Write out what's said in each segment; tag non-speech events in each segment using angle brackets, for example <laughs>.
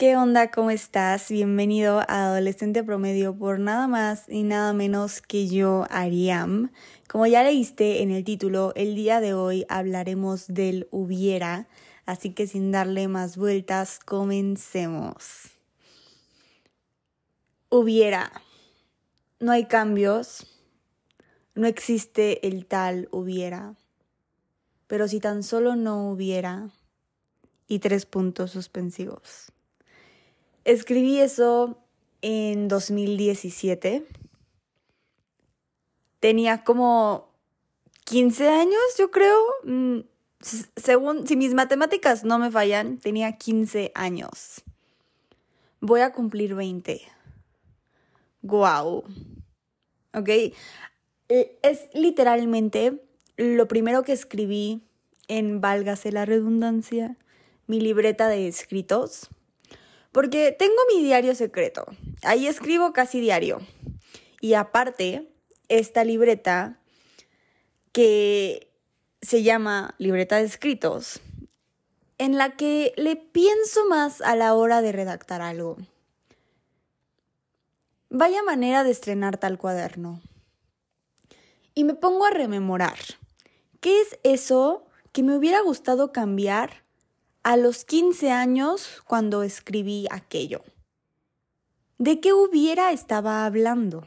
¿Qué onda? ¿Cómo estás? Bienvenido a Adolescente Promedio por nada más y nada menos que yo, Ariam. Como ya leíste en el título, el día de hoy hablaremos del hubiera, así que sin darle más vueltas, comencemos. Hubiera. No hay cambios. No existe el tal hubiera. Pero si tan solo no hubiera. Y tres puntos suspensivos. Escribí eso en 2017. Tenía como 15 años, yo creo. Mm, según, si mis matemáticas no me fallan, tenía 15 años. Voy a cumplir 20. Guau. ¿Ok? E, es literalmente lo primero que escribí en, válgase la redundancia, mi libreta de escritos porque tengo mi diario secreto. Ahí escribo casi diario. Y aparte, esta libreta que se llama libreta de escritos, en la que le pienso más a la hora de redactar algo. Vaya manera de estrenar tal cuaderno. Y me pongo a rememorar. ¿Qué es eso que me hubiera gustado cambiar a los 15 años cuando escribí aquello. ¿De qué hubiera estaba hablando?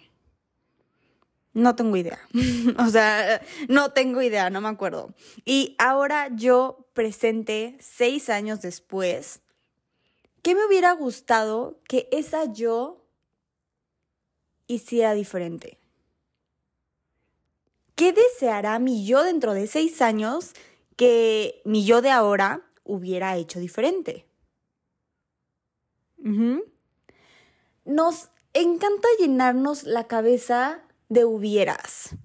No tengo idea. <laughs> o sea, no tengo idea, no me acuerdo. Y ahora yo presente, seis años después, ¿qué me hubiera gustado que esa yo hiciera diferente? ¿Qué deseará mi yo dentro de seis años que mi yo de ahora hubiera hecho diferente. Nos encanta llenarnos la cabeza de hubieras.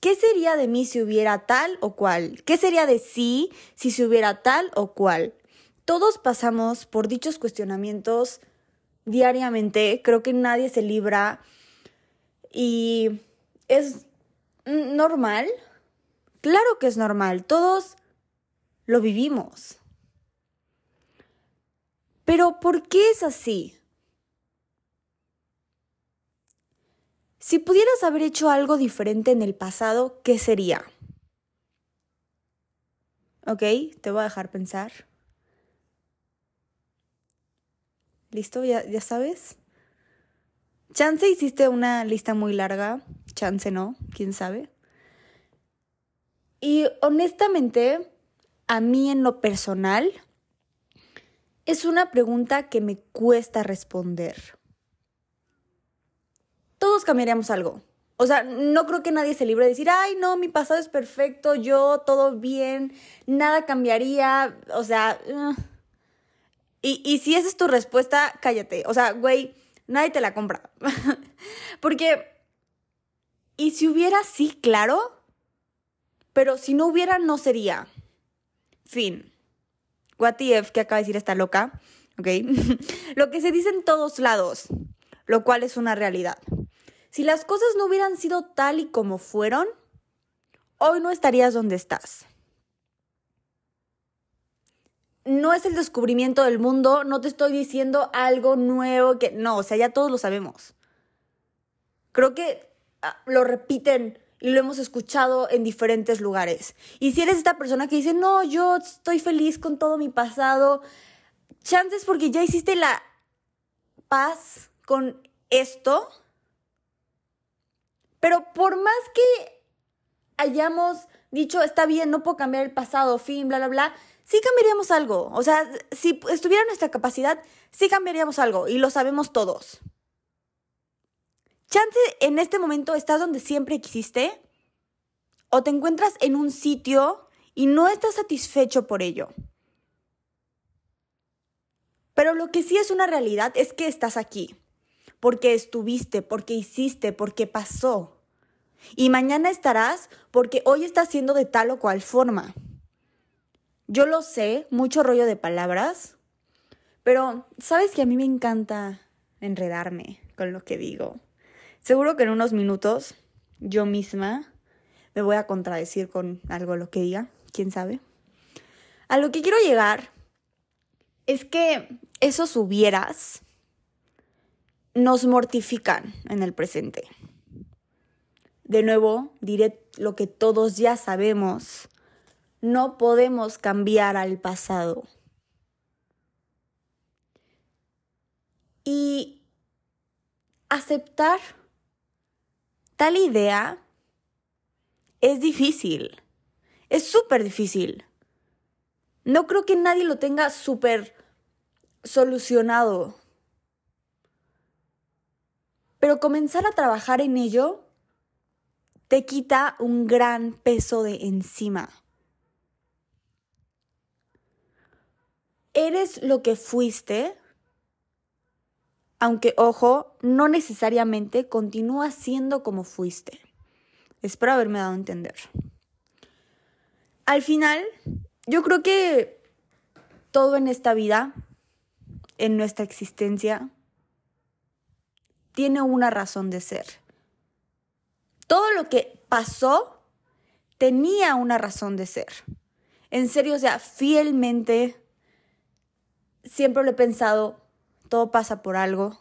¿Qué sería de mí si hubiera tal o cual? ¿Qué sería de sí si se hubiera tal o cual? Todos pasamos por dichos cuestionamientos diariamente. Creo que nadie se libra y es normal. Claro que es normal. Todos lo vivimos. Pero ¿por qué es así? Si pudieras haber hecho algo diferente en el pasado, ¿qué sería? Ok, te voy a dejar pensar. ¿Listo? ¿Ya, ya sabes? Chance hiciste una lista muy larga, chance no, quién sabe. Y honestamente, a mí en lo personal, es una pregunta que me cuesta responder. Todos cambiaríamos algo. O sea, no creo que nadie se libre de decir, ay, no, mi pasado es perfecto, yo todo bien, nada cambiaría. O sea, uh". y, y si esa es tu respuesta, cállate. O sea, güey, nadie te la compra. <laughs> Porque, ¿y si hubiera, sí, claro? Pero si no hubiera, no sería. Fin. What que acaba de decir esta loca, ¿ok? <laughs> lo que se dice en todos lados, lo cual es una realidad. Si las cosas no hubieran sido tal y como fueron, hoy no estarías donde estás. No es el descubrimiento del mundo, no te estoy diciendo algo nuevo que no, o sea, ya todos lo sabemos. Creo que ah, lo repiten y lo hemos escuchado en diferentes lugares. Y si eres esta persona que dice, no, yo estoy feliz con todo mi pasado, chances porque ya hiciste la paz con esto. Pero por más que hayamos dicho, está bien, no puedo cambiar el pasado, fin, bla, bla, bla, sí cambiaríamos algo. O sea, si estuviera nuestra capacidad, sí cambiaríamos algo y lo sabemos todos. Chance en este momento estás donde siempre quisiste o te encuentras en un sitio y no estás satisfecho por ello. Pero lo que sí es una realidad es que estás aquí, porque estuviste, porque hiciste, porque pasó. Y mañana estarás porque hoy estás siendo de tal o cual forma. Yo lo sé, mucho rollo de palabras, pero sabes que a mí me encanta enredarme con lo que digo. Seguro que en unos minutos yo misma me voy a contradecir con algo lo que diga, quién sabe. A lo que quiero llegar es que esos hubieras nos mortifican en el presente. De nuevo, diré lo que todos ya sabemos. No podemos cambiar al pasado. Y aceptar tal idea es difícil. Es súper difícil. No creo que nadie lo tenga súper solucionado. Pero comenzar a trabajar en ello te quita un gran peso de encima. Eres lo que fuiste, aunque ojo, no necesariamente continúa siendo como fuiste. Espero haberme dado a entender. Al final, yo creo que todo en esta vida, en nuestra existencia, tiene una razón de ser. Todo lo que pasó tenía una razón de ser. En serio, o sea, fielmente, siempre lo he pensado, todo pasa por algo.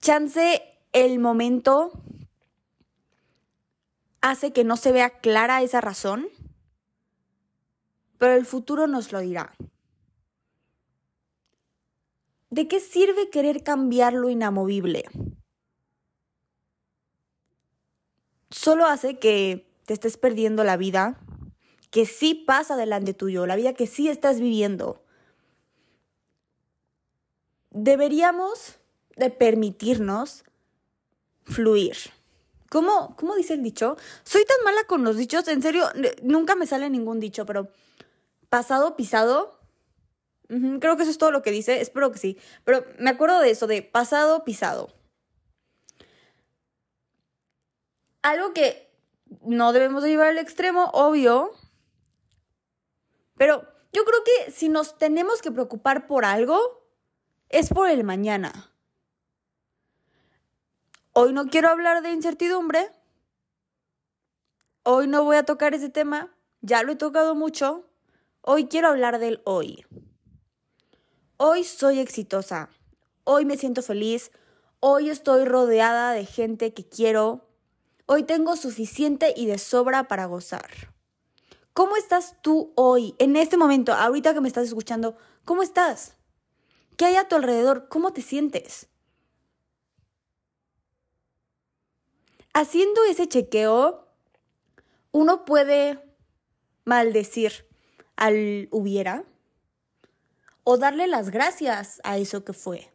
Chance el momento hace que no se vea clara esa razón, pero el futuro nos lo dirá. ¿De qué sirve querer cambiar lo inamovible? Solo hace que te estés perdiendo la vida que sí pasa delante tuyo, la vida que sí estás viviendo. Deberíamos de permitirnos fluir. ¿Cómo, ¿Cómo dice el dicho? Soy tan mala con los dichos, en serio, nunca me sale ningún dicho, pero pasado pisado. creo que eso es todo lo que dice, espero que sí. Pero me acuerdo de eso, de pasado pisado. Algo que no debemos de llevar al extremo, obvio. Pero yo creo que si nos tenemos que preocupar por algo, es por el mañana. Hoy no quiero hablar de incertidumbre. Hoy no voy a tocar ese tema. Ya lo he tocado mucho. Hoy quiero hablar del hoy. Hoy soy exitosa. Hoy me siento feliz. Hoy estoy rodeada de gente que quiero. Hoy tengo suficiente y de sobra para gozar. ¿Cómo estás tú hoy, en este momento, ahorita que me estás escuchando? ¿Cómo estás? ¿Qué hay a tu alrededor? ¿Cómo te sientes? haciendo ese chequeo, uno puede maldecir al hubiera o darle las gracias a eso que fue.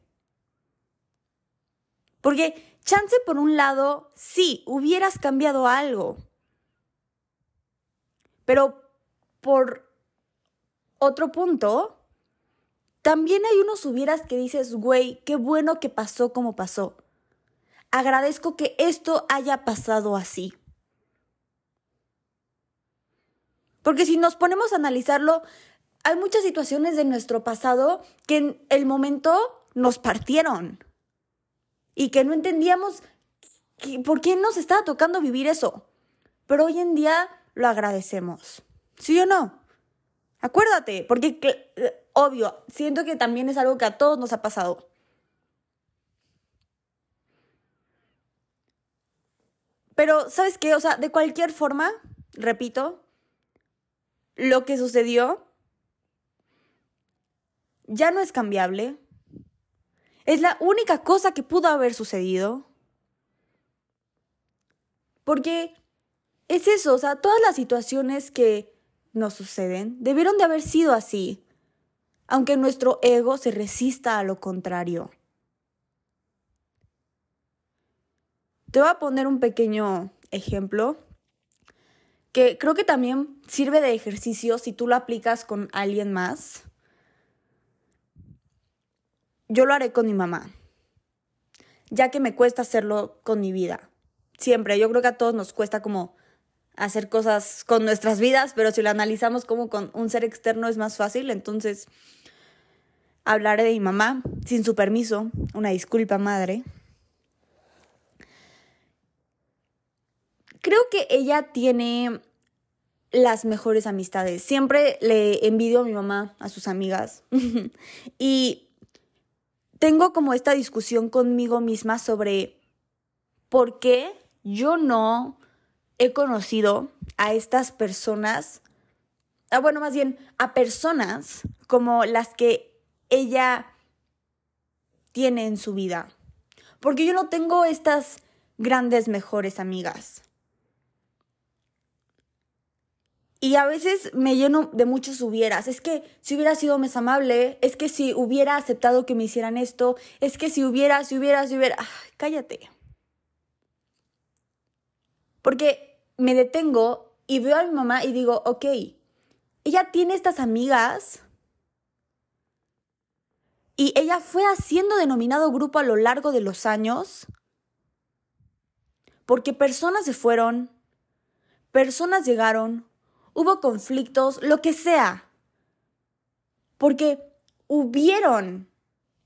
Porque chance por un lado, sí, hubieras cambiado algo. Pero por otro punto, también hay unos hubieras que dices, güey, qué bueno que pasó como pasó agradezco que esto haya pasado así. Porque si nos ponemos a analizarlo, hay muchas situaciones de nuestro pasado que en el momento nos partieron y que no entendíamos por qué nos estaba tocando vivir eso. Pero hoy en día lo agradecemos. ¿Sí o no? Acuérdate, porque obvio, siento que también es algo que a todos nos ha pasado. Pero, ¿sabes qué? O sea, de cualquier forma, repito, lo que sucedió ya no es cambiable. Es la única cosa que pudo haber sucedido. Porque es eso, o sea, todas las situaciones que nos suceden debieron de haber sido así, aunque nuestro ego se resista a lo contrario. Te voy a poner un pequeño ejemplo que creo que también sirve de ejercicio si tú lo aplicas con alguien más. Yo lo haré con mi mamá, ya que me cuesta hacerlo con mi vida. Siempre, yo creo que a todos nos cuesta como hacer cosas con nuestras vidas, pero si lo analizamos como con un ser externo es más fácil, entonces hablaré de mi mamá sin su permiso, una disculpa madre. creo que ella tiene las mejores amistades. Siempre le envidio a mi mamá, a sus amigas. <laughs> y tengo como esta discusión conmigo misma sobre por qué yo no he conocido a estas personas, ah, bueno, más bien a personas como las que ella tiene en su vida. Porque yo no tengo estas grandes mejores amigas. Y a veces me lleno de muchos hubieras. Es que si hubiera sido más amable, es que si hubiera aceptado que me hicieran esto, es que si hubiera, si hubiera, si hubiera... cállate. Porque me detengo y veo a mi mamá y digo, ok, ella tiene estas amigas y ella fue haciendo denominado grupo a lo largo de los años porque personas se fueron, personas llegaron, hubo conflictos, lo que sea. Porque hubieron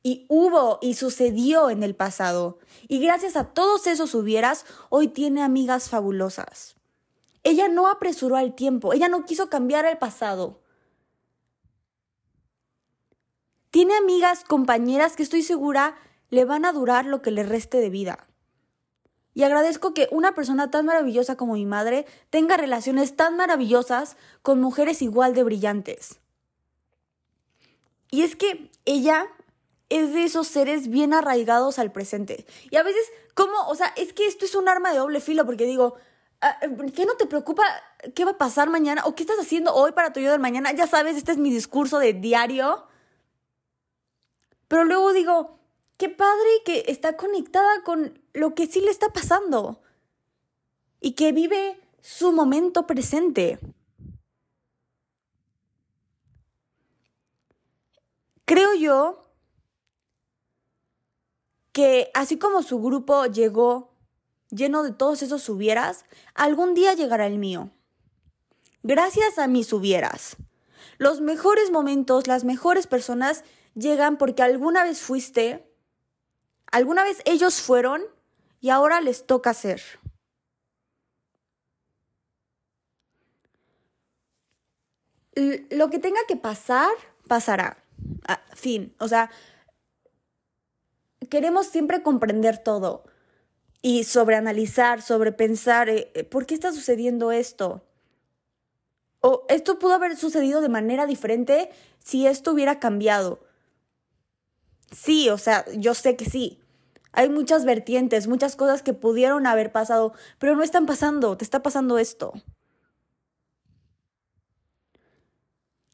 y hubo y sucedió en el pasado. Y gracias a todos esos hubieras, hoy tiene amigas fabulosas. Ella no apresuró al tiempo, ella no quiso cambiar el pasado. Tiene amigas, compañeras que estoy segura le van a durar lo que le reste de vida. Y agradezco que una persona tan maravillosa como mi madre tenga relaciones tan maravillosas con mujeres igual de brillantes. Y es que ella es de esos seres bien arraigados al presente. Y a veces, ¿cómo? O sea, es que esto es un arma de doble filo porque digo, ¿qué no te preocupa qué va a pasar mañana? ¿O qué estás haciendo hoy para tu yo mañana? Ya sabes, este es mi discurso de diario. Pero luego digo, qué padre que está conectada con lo que sí le está pasando y que vive su momento presente. Creo yo que así como su grupo llegó lleno de todos esos hubieras, algún día llegará el mío. Gracias a mis hubieras. Los mejores momentos, las mejores personas llegan porque alguna vez fuiste Alguna vez ellos fueron y ahora les toca ser. Lo que tenga que pasar, pasará. Ah, fin. O sea, queremos siempre comprender todo y sobreanalizar, sobrepensar, eh, eh, ¿por qué está sucediendo esto? O esto pudo haber sucedido de manera diferente si esto hubiera cambiado. Sí, o sea, yo sé que sí. Hay muchas vertientes, muchas cosas que pudieron haber pasado, pero no están pasando, te está pasando esto.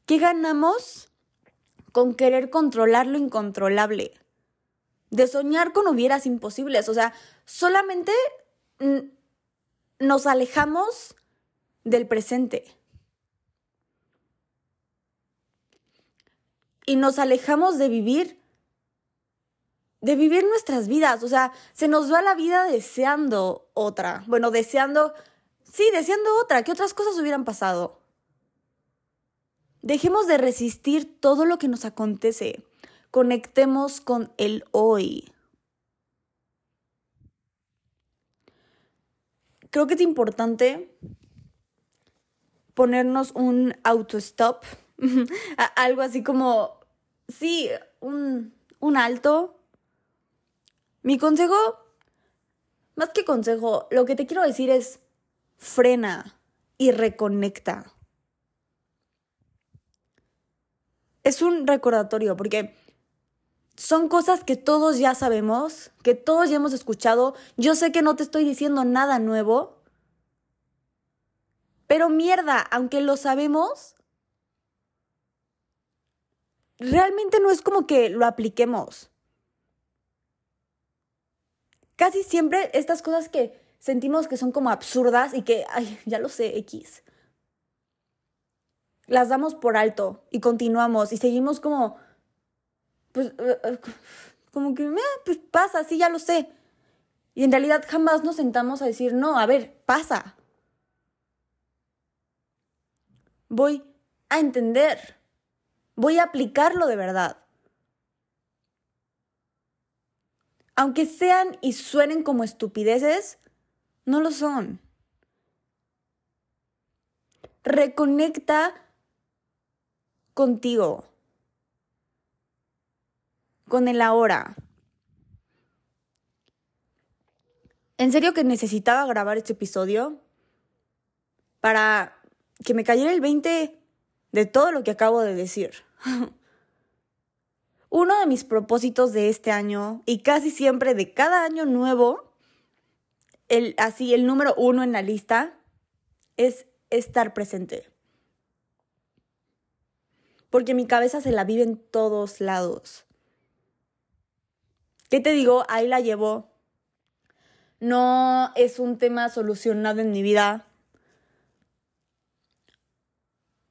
¿Qué ganamos con querer controlar lo incontrolable? De soñar con hubieras imposibles. O sea, solamente nos alejamos del presente. Y nos alejamos de vivir de vivir nuestras vidas. O sea, se nos va la vida deseando otra. Bueno, deseando, sí, deseando otra. ¿Qué otras cosas hubieran pasado? Dejemos de resistir todo lo que nos acontece. Conectemos con el hoy. Creo que es importante ponernos un auto-stop. <laughs> Algo así como, sí, un, un alto mi consejo, más que consejo, lo que te quiero decir es frena y reconecta. Es un recordatorio porque son cosas que todos ya sabemos, que todos ya hemos escuchado. Yo sé que no te estoy diciendo nada nuevo, pero mierda, aunque lo sabemos, realmente no es como que lo apliquemos casi siempre estas cosas que sentimos que son como absurdas y que, ay, ya lo sé, X. Las damos por alto y continuamos y seguimos como, pues, eh, eh, como que, eh, pues pasa, sí, ya lo sé. Y en realidad jamás nos sentamos a decir, no, a ver, pasa. Voy a entender. Voy a aplicarlo de verdad. aunque sean y suenen como estupideces, no lo son. reconecta contigo, con el ahora. En serio que necesitaba grabar este episodio para que me cayera el 20 de todo lo que acabo de decir. <laughs> Uno de mis propósitos de este año y casi siempre de cada año nuevo, el, así el número uno en la lista, es estar presente. Porque mi cabeza se la vive en todos lados. ¿Qué te digo? Ahí la llevo. No es un tema solucionado en mi vida.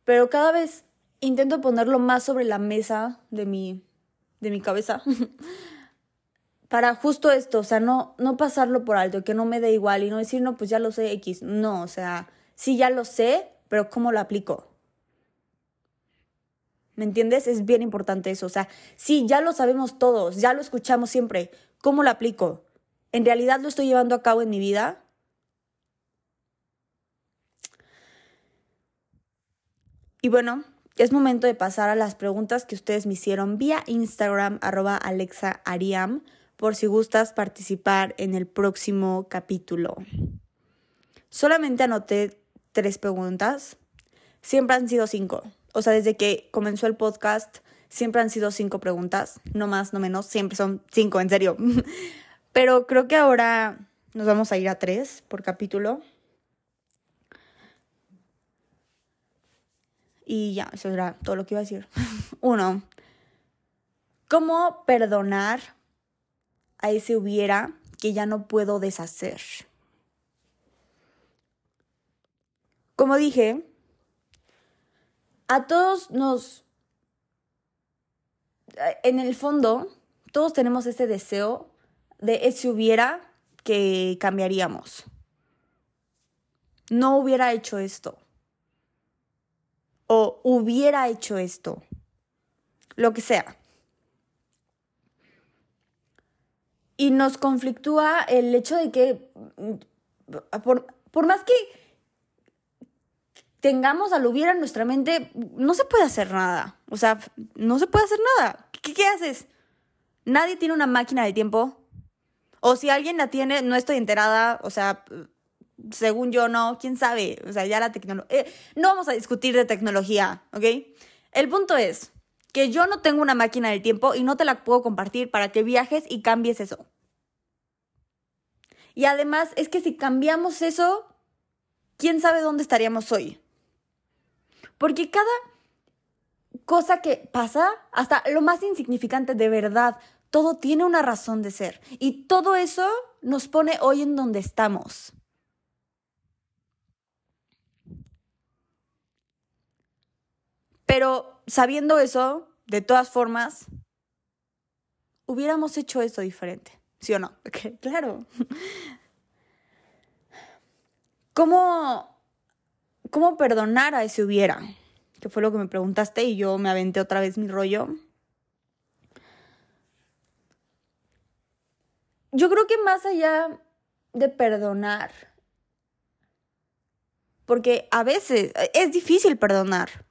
Pero cada vez intento ponerlo más sobre la mesa de mi, de mi cabeza. <laughs> Para justo esto, o sea, no, no pasarlo por alto, que no me dé igual y no decir, no, pues ya lo sé X. No, o sea, sí ya lo sé, pero ¿cómo lo aplico? ¿Me entiendes? Es bien importante eso. O sea, sí, ya lo sabemos todos, ya lo escuchamos siempre. ¿Cómo lo aplico? ¿En realidad lo estoy llevando a cabo en mi vida? Y bueno, es momento de pasar a las preguntas que ustedes me hicieron vía Instagram, arroba Alexa Ariam, por si gustas participar en el próximo capítulo. Solamente anoté tres preguntas. Siempre han sido cinco. O sea, desde que comenzó el podcast, siempre han sido cinco preguntas. No más, no menos. Siempre son cinco, en serio. <laughs> Pero creo que ahora nos vamos a ir a tres por capítulo. Y ya, eso era todo lo que iba a decir. <laughs> Uno, ¿cómo perdonar a ese hubiera que ya no puedo deshacer? Como dije, a todos nos, en el fondo, todos tenemos ese deseo de ese hubiera que cambiaríamos. No hubiera hecho esto o hubiera hecho esto, lo que sea. Y nos conflictúa el hecho de que, mm, por, por más que tengamos al hubiera en nuestra mente, no se puede hacer nada. O sea, no se puede hacer nada. ¿Qué, haces? Nadie tiene una máquina de tiempo. O si alguien la tiene, no estoy enterada. O sea, según yo, no, quién sabe. O sea, ya la tecnología. Eh, no vamos a discutir de tecnología, ¿ok? El punto es que yo no tengo una máquina del tiempo y no te la puedo compartir para que viajes y cambies eso. Y además es que si cambiamos eso, quién sabe dónde estaríamos hoy. Porque cada cosa que pasa, hasta lo más insignificante de verdad, todo tiene una razón de ser. Y todo eso nos pone hoy en donde estamos. Pero sabiendo eso, de todas formas, hubiéramos hecho eso diferente, ¿sí o no? <laughs> claro. ¿Cómo, ¿Cómo perdonar a ese hubiera? Que fue lo que me preguntaste y yo me aventé otra vez mi rollo. Yo creo que más allá de perdonar, porque a veces es difícil perdonar.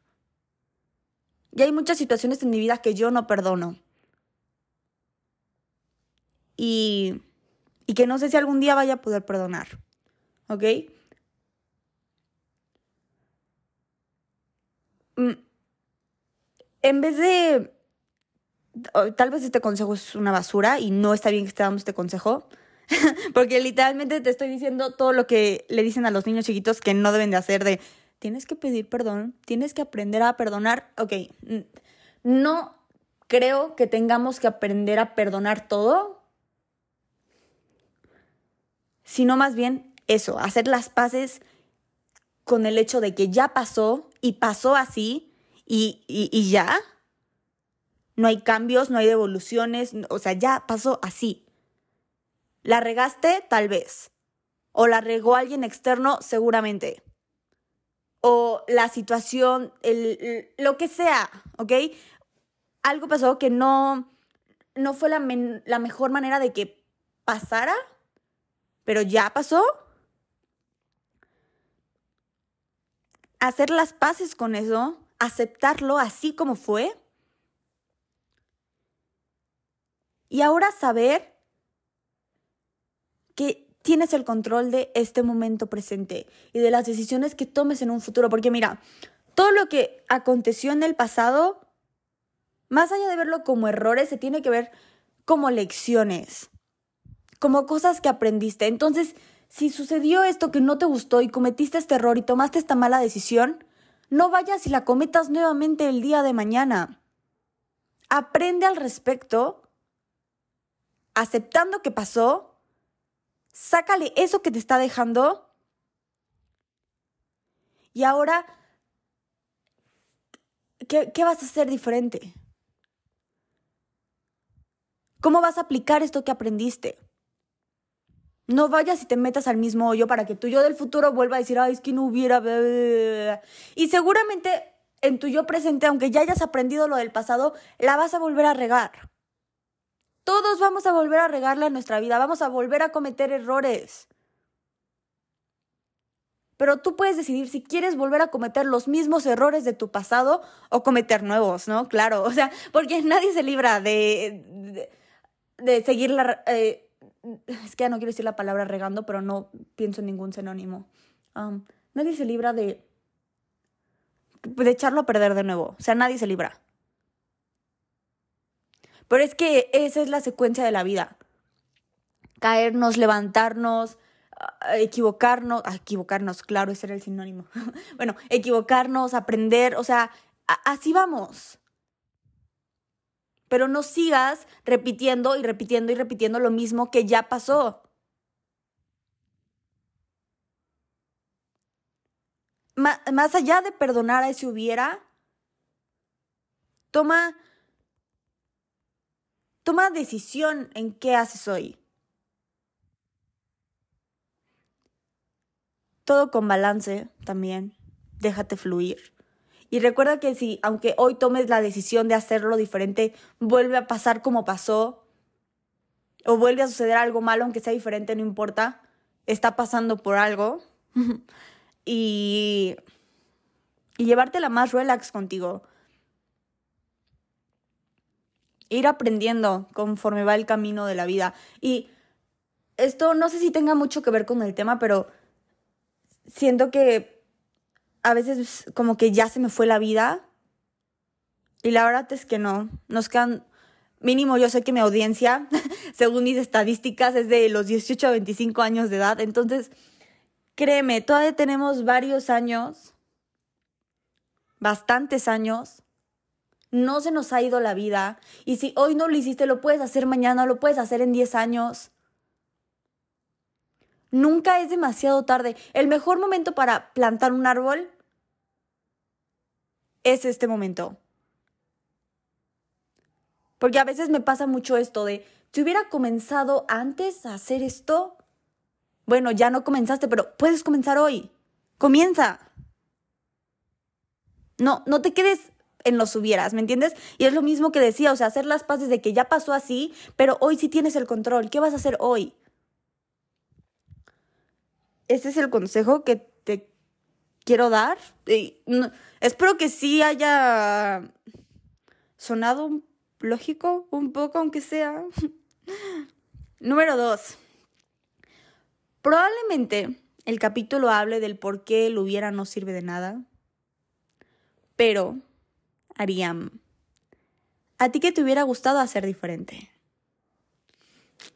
Y hay muchas situaciones en mi vida que yo no perdono. Y, y que no sé si algún día vaya a poder perdonar. ¿Ok? En vez de... Tal vez este consejo es una basura y no está bien que esté dando este consejo. <laughs> Porque literalmente te estoy diciendo todo lo que le dicen a los niños chiquitos que no deben de hacer de tienes que pedir perdón, tienes que aprender a perdonar. Ok, no creo que tengamos que aprender a perdonar todo, sino más bien eso, hacer las paces con el hecho de que ya pasó y pasó así y, y ya. No hay cambios, no hay devoluciones, o sea, ya pasó así. ¿La regaste? Tal vez. ¿O la regó alguien externo? Seguramente o la situación, el, lo que sea, ¿ok? Algo pasó que no, no fue la, la mejor manera de que pasara, pero ya pasó. Hacer las paces con eso, aceptarlo así como fue. Y ahora saber que tienes el control de este momento presente y de las decisiones que tomes en un futuro. Porque mira, todo lo que aconteció en el pasado, más allá de verlo como errores, se tiene que ver como lecciones, como cosas que aprendiste. Entonces, si sucedió esto que no te gustó y cometiste este error y tomaste esta mala decisión, no vayas y la cometas nuevamente el día de mañana. Aprende al respecto, aceptando que pasó, sácale eso que te está dejando y ahora, ¿qué, qué vas a hacer diferente? ¿Cómo vas a aplicar esto que aprendiste? No vayas y te metas al mismo hoyo para que tu yo del futuro vuelva a decir, ay, es que no hubiera... Y seguramente en tu yo presente, aunque ya hayas aprendido lo del pasado, la vas a volver a regar. Todos vamos a volver a regarla en nuestra vida, vamos a volver a cometer errores. Pero tú puedes decidir si quieres volver a cometer los mismos errores de tu pasado o cometer nuevos, ¿no? Claro, <laughs> o sea, porque nadie se libra de, de, seguir la... Eh, es que ya no quiero decir la palabra regando, pero no pienso en ningún sinónimo. nadie se libra de, de echarlo a perder de nuevo. O sea, nadie se libra. Pero es que esa es la secuencia de la vida. Caernos, levantarnos, equivocarnos, equivocarnos, claro, ese era el sinónimo. <laughs> bueno, equivocarnos, aprender, o sea, así vamos. Pero no sigas repitiendo y repitiendo y repitiendo lo mismo que ya pasó. más allá de perdonar a ese hubiera, toma, toma decisión en qué haces hoy. Todo con balance también. Déjate fluir. Y recuerda que si, aunque hoy tomes la decisión de hacerlo diferente, vuelve a pasar como pasó, o vuelve a suceder algo malo, aunque sea diferente, no importa, está pasando por algo. y, y llevártela más relax contigo. Ir aprendiendo conforme va el camino de la vida. Y esto no sé si tenga mucho que ver con el tema, pero siento que a veces como que ya se me fue la vida. Y la verdad es que no. Nos quedan, mínimo yo sé que mi audiencia, <laughs> según mis estadísticas, es de los 18 a 25 años de edad. Entonces, créeme, todavía tenemos varios años, bastantes años. No se nos ha ido la vida. Y si hoy no lo hiciste, lo puedes hacer mañana, lo puedes hacer en 10 años. Nunca es demasiado tarde. El mejor momento para plantar un árbol es este momento. Porque a veces me pasa mucho esto de, si hubiera comenzado antes a hacer esto, bueno, ya no comenzaste, pero puedes comenzar hoy. Comienza. No, no te quedes en los hubieras, ¿me entiendes? Y es lo mismo que decía, o sea, hacer las paces de que ya pasó así, pero hoy sí tienes el control. ¿Qué vas a hacer hoy? Ese es el consejo que quiero dar. Y espero que sí haya sonado lógico un poco, aunque sea. <laughs> Número dos. Probablemente el capítulo hable del por qué el hubiera no sirve de nada. Pero, Ariam, ¿a ti qué te hubiera gustado hacer diferente?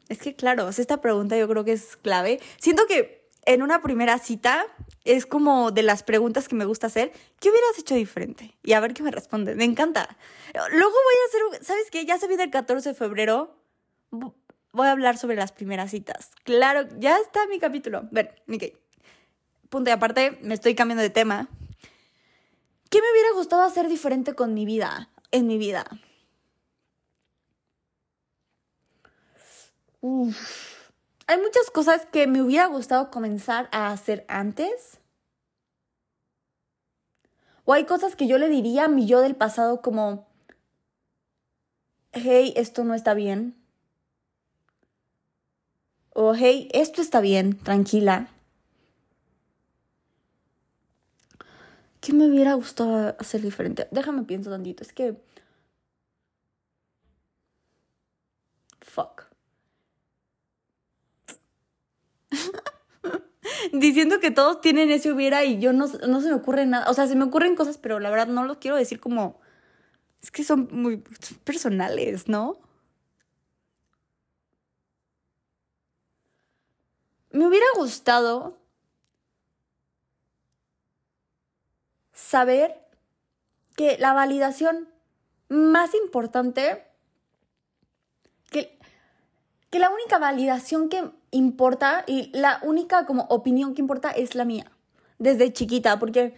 Es que, claro, esta pregunta yo creo que es clave. Siento que en una primera cita es como de las preguntas que me gusta hacer. ¿Qué hubieras hecho diferente? Y a ver qué me responde. Me encanta. Luego voy a hacer, ¿sabes qué? Ya se viene el 14 de febrero. Voy a hablar sobre las primeras citas. Claro, ya está mi capítulo. Ver, ok. Punto y aparte, me estoy cambiando de tema. ¿Qué me hubiera gustado hacer diferente con mi vida? En mi vida. Uf hay muchas cosas que me hubiera gustado comenzar a hacer antes. O hay cosas que yo le diría a mi yo del pasado como, hey, esto no está bien. O hey, esto está bien, tranquila. ¿Qué me hubiera gustado hacer diferente? Déjame pienso tantito. Es que. Fuck. Diciendo que todos tienen ese hubiera y yo no, no se me ocurre nada. O sea, se me ocurren cosas, pero la verdad no lo quiero decir como. Es que son muy personales, ¿no? Me hubiera gustado saber que la validación más importante, que, que la única validación que importa y la única como opinión que importa es la mía, desde chiquita, porque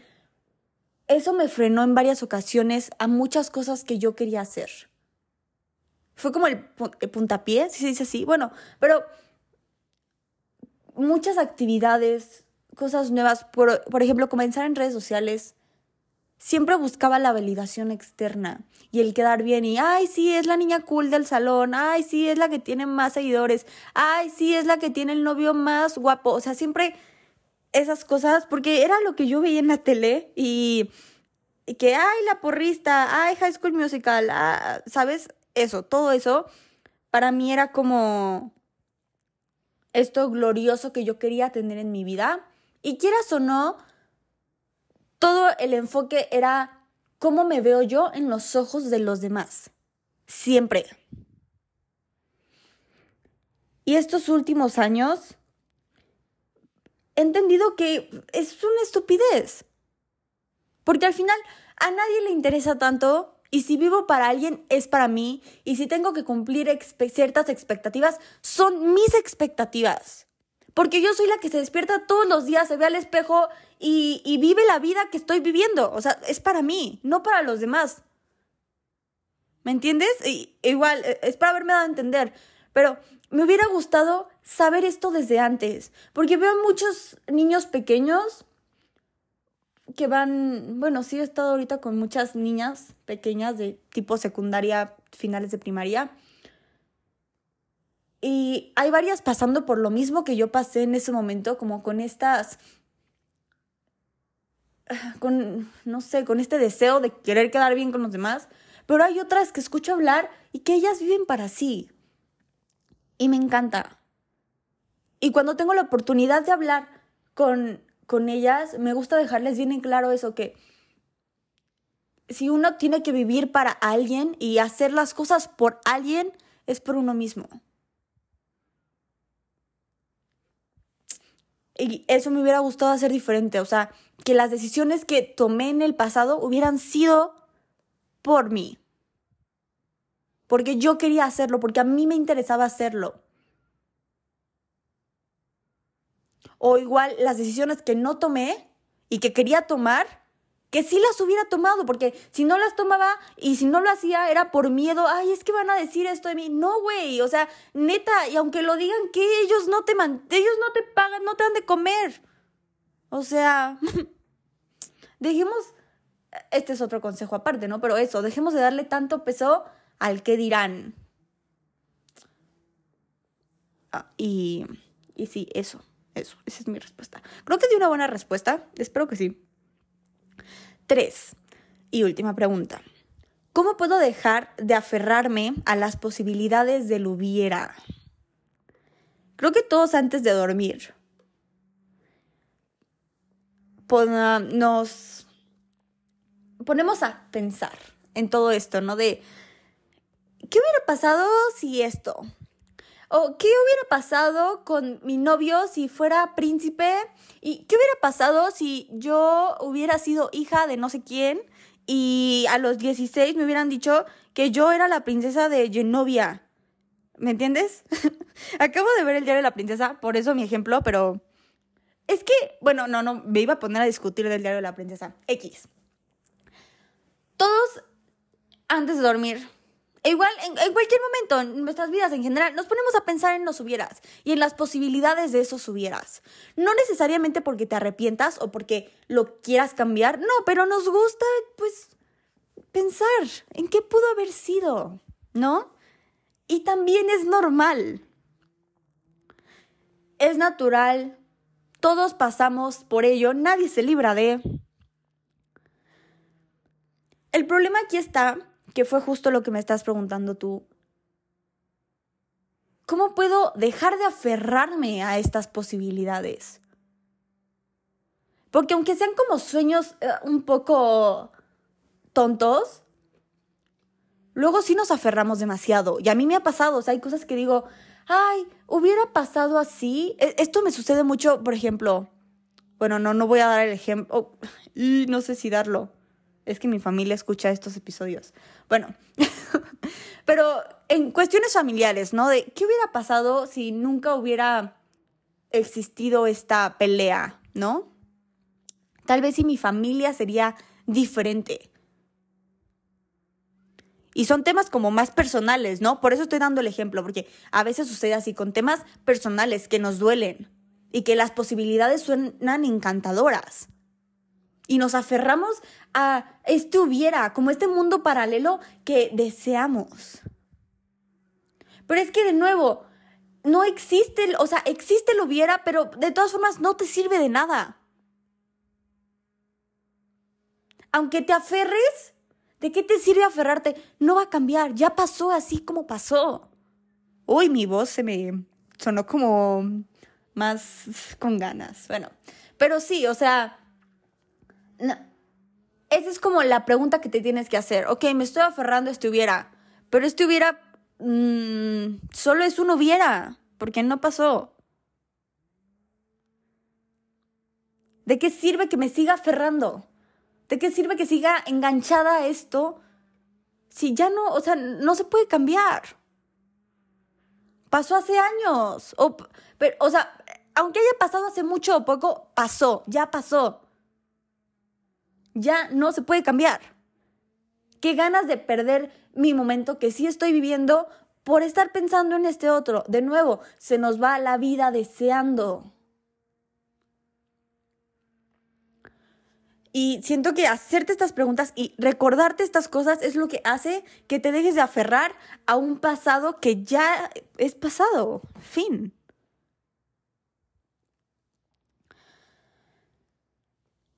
eso me frenó en varias ocasiones a muchas cosas que yo quería hacer. Fue como el, puntapié, si se dice así. Bueno, pero muchas actividades, cosas nuevas, por, por ejemplo, comenzar en redes sociales, siempre buscaba la validación externa y el quedar bien y, ay, sí, es la niña cool del salón, ay, sí, es la que tiene más seguidores, ay, sí, es la que tiene el novio más guapo, o sea, siempre esas cosas, porque era lo que yo veía en la tele y, que, ay, la porrista, ay, High School Musical, ah, ¿sabes? Eso, todo eso, para mí era como esto glorioso que yo quería tener en mi vida. Y quieras o no, todo el enfoque era cómo me veo yo en los ojos de los demás. Siempre. Y estos últimos años he entendido que es una estupidez. Porque al final a nadie le interesa tanto y si vivo para alguien es para mí y si tengo que cumplir ciertas expectativas son mis expectativas. Porque yo soy la que se despierta todos los días, se ve al espejo y, vive la vida que estoy viviendo. O sea, es para mí, no para los demás. ¿Me entiendes? igual, e, es para haberme dado a entender. Pero me hubiera gustado saber esto desde antes. Porque veo muchos niños pequeños que van, bueno, sí he estado ahorita con muchas niñas pequeñas de tipo secundaria, finales de primaria y hay varias pasando por lo mismo que yo pasé en ese momento, como con estas, <sighs> con, no sé, con este deseo de querer quedar bien con los demás, pero hay otras que escucho hablar y que ellas viven para sí. Y me encanta. Y cuando tengo la oportunidad de hablar con, con ellas, me gusta dejarles bien en claro eso, que si uno tiene que vivir para alguien y hacer las cosas por alguien, es por uno mismo. Y eso me hubiera gustado hacer diferente, o sea, que las decisiones que tomé en el pasado hubieran sido por mí. Porque yo quería hacerlo, porque a mí me interesaba hacerlo. O igual las decisiones que no tomé y que quería tomar, que sí las hubiera tomado, porque si no las tomaba y si no lo hacía era por miedo, ay, es que van a decir esto de mí. No, güey, o sea, neta, y aunque lo digan, que ellos no te man ellos no te pagan, no te dan de comer. O sea, <laughs> dejemos, este es otro consejo aparte, ¿no? Pero eso, dejemos de darle tanto peso al que dirán. Ah, y, y sí, eso, eso, esa es mi respuesta. Creo que di una buena respuesta, espero que sí. Tres. Y última pregunta. ¿Cómo puedo dejar de aferrarme a las posibilidades del hubiera? Creo que todos antes de dormir nos ponemos a pensar en todo esto, ¿no? De, ¿qué hubiera pasado si esto? ¿O qué hubiera pasado con mi novio si fuera príncipe? ¿Y qué hubiera pasado si yo hubiera sido hija de no sé quién y a los 16 me hubieran dicho que yo era la princesa de Genovia? ¿Me entiendes? <laughs> Acabo de ver el diario de la princesa, por eso mi ejemplo, pero es que, bueno, no, no, me iba a poner a discutir del diario de la princesa. X. Todos antes de dormir e igual, en, cualquier momento, en nuestras vidas en general, nos ponemos a pensar en los hubieras y en las posibilidades de esos hubieras. No necesariamente porque te arrepientas o porque lo quieras cambiar, no, pero nos gusta, pues, pensar en qué pudo haber sido, ¿no? Y también es normal. Es natural. Todos pasamos por ello, nadie se libra de... el problema aquí está, que fue justo lo que me estás preguntando tú. ¿Cómo puedo dejar de aferrarme a estas posibilidades? Porque aunque sean como sueños eh, un poco tontos, luego sí nos aferramos demasiado. Y a mí me ha pasado, o sea, hay cosas que digo, ay, hubiera pasado así. E, esto me sucede mucho, por ejemplo, bueno, no, no voy a dar el ejemplo, y no sé si darlo. Es que mi familia escucha estos episodios. Bueno, <laughs> pero en cuestiones familiares, ¿no? De qué hubiera pasado si nunca hubiera existido esta pelea, ¿no? Tal vez si mi familia sería diferente. Y son temas como más personales, ¿no? Por eso estoy dando el ejemplo, porque a veces sucede así, con temas personales que nos duelen y que las posibilidades suenan encantadoras. Y nos aferramos a este hubiera, como este mundo paralelo que deseamos. Pero es que de nuevo, no existe, o sea, existe el hubiera, pero de todas formas no te sirve de nada. Aunque te aferres, ¿de qué te sirve aferrarte? No va a cambiar, ya pasó así como pasó. Uy, mi voz se me sonó como más con ganas. Bueno, pero sí, o sea, esa es como la pregunta que te tienes que hacer. Ok, me estoy aferrando a este hubiera, pero este hubiera mm, solo es un hubiera, porque no pasó. ¿De qué sirve que me siga aferrando? ¿De qué sirve que siga enganchada a esto si ya no, o sea, no se puede cambiar? Pasó hace años. O, pero, o sea, aunque haya pasado hace mucho o poco, pasó, ya pasó ya no se puede cambiar. Qué ganas de perder mi momento que sí estoy viviendo por estar pensando en este otro. De nuevo, se nos va la vida deseando. Y siento que hacerte estas preguntas y recordarte estas cosas es lo que hace que te dejes de aferrar a un pasado que ya es pasado. Fin.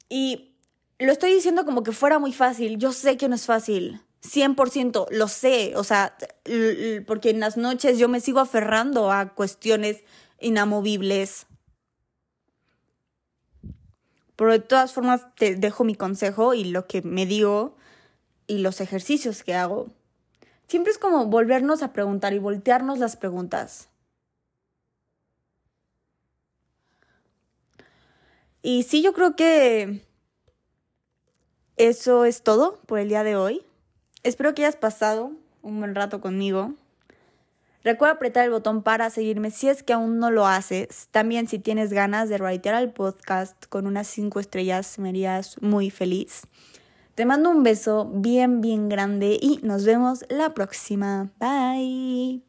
Y lo estoy diciendo como que fuera muy fácil. Yo sé que no es fácil. 100%, lo sé. O sea, porque en las noches yo me sigo aferrando a cuestiones inamovibles. Pero de todas formas te dejo mi consejo y lo que me digo y los ejercicios que hago. Siempre es como volvernos a preguntar y voltearnos las preguntas. Y sí, yo creo que eso es todo por el día de hoy. Espero que hayas pasado un buen rato conmigo. Recuerda apretar el botón para seguirme si es que aún no lo haces. También si tienes ganas de writear al podcast con unas 5 estrellas me harías muy feliz. Te mando un beso bien, bien grande y nos vemos la próxima. Bye.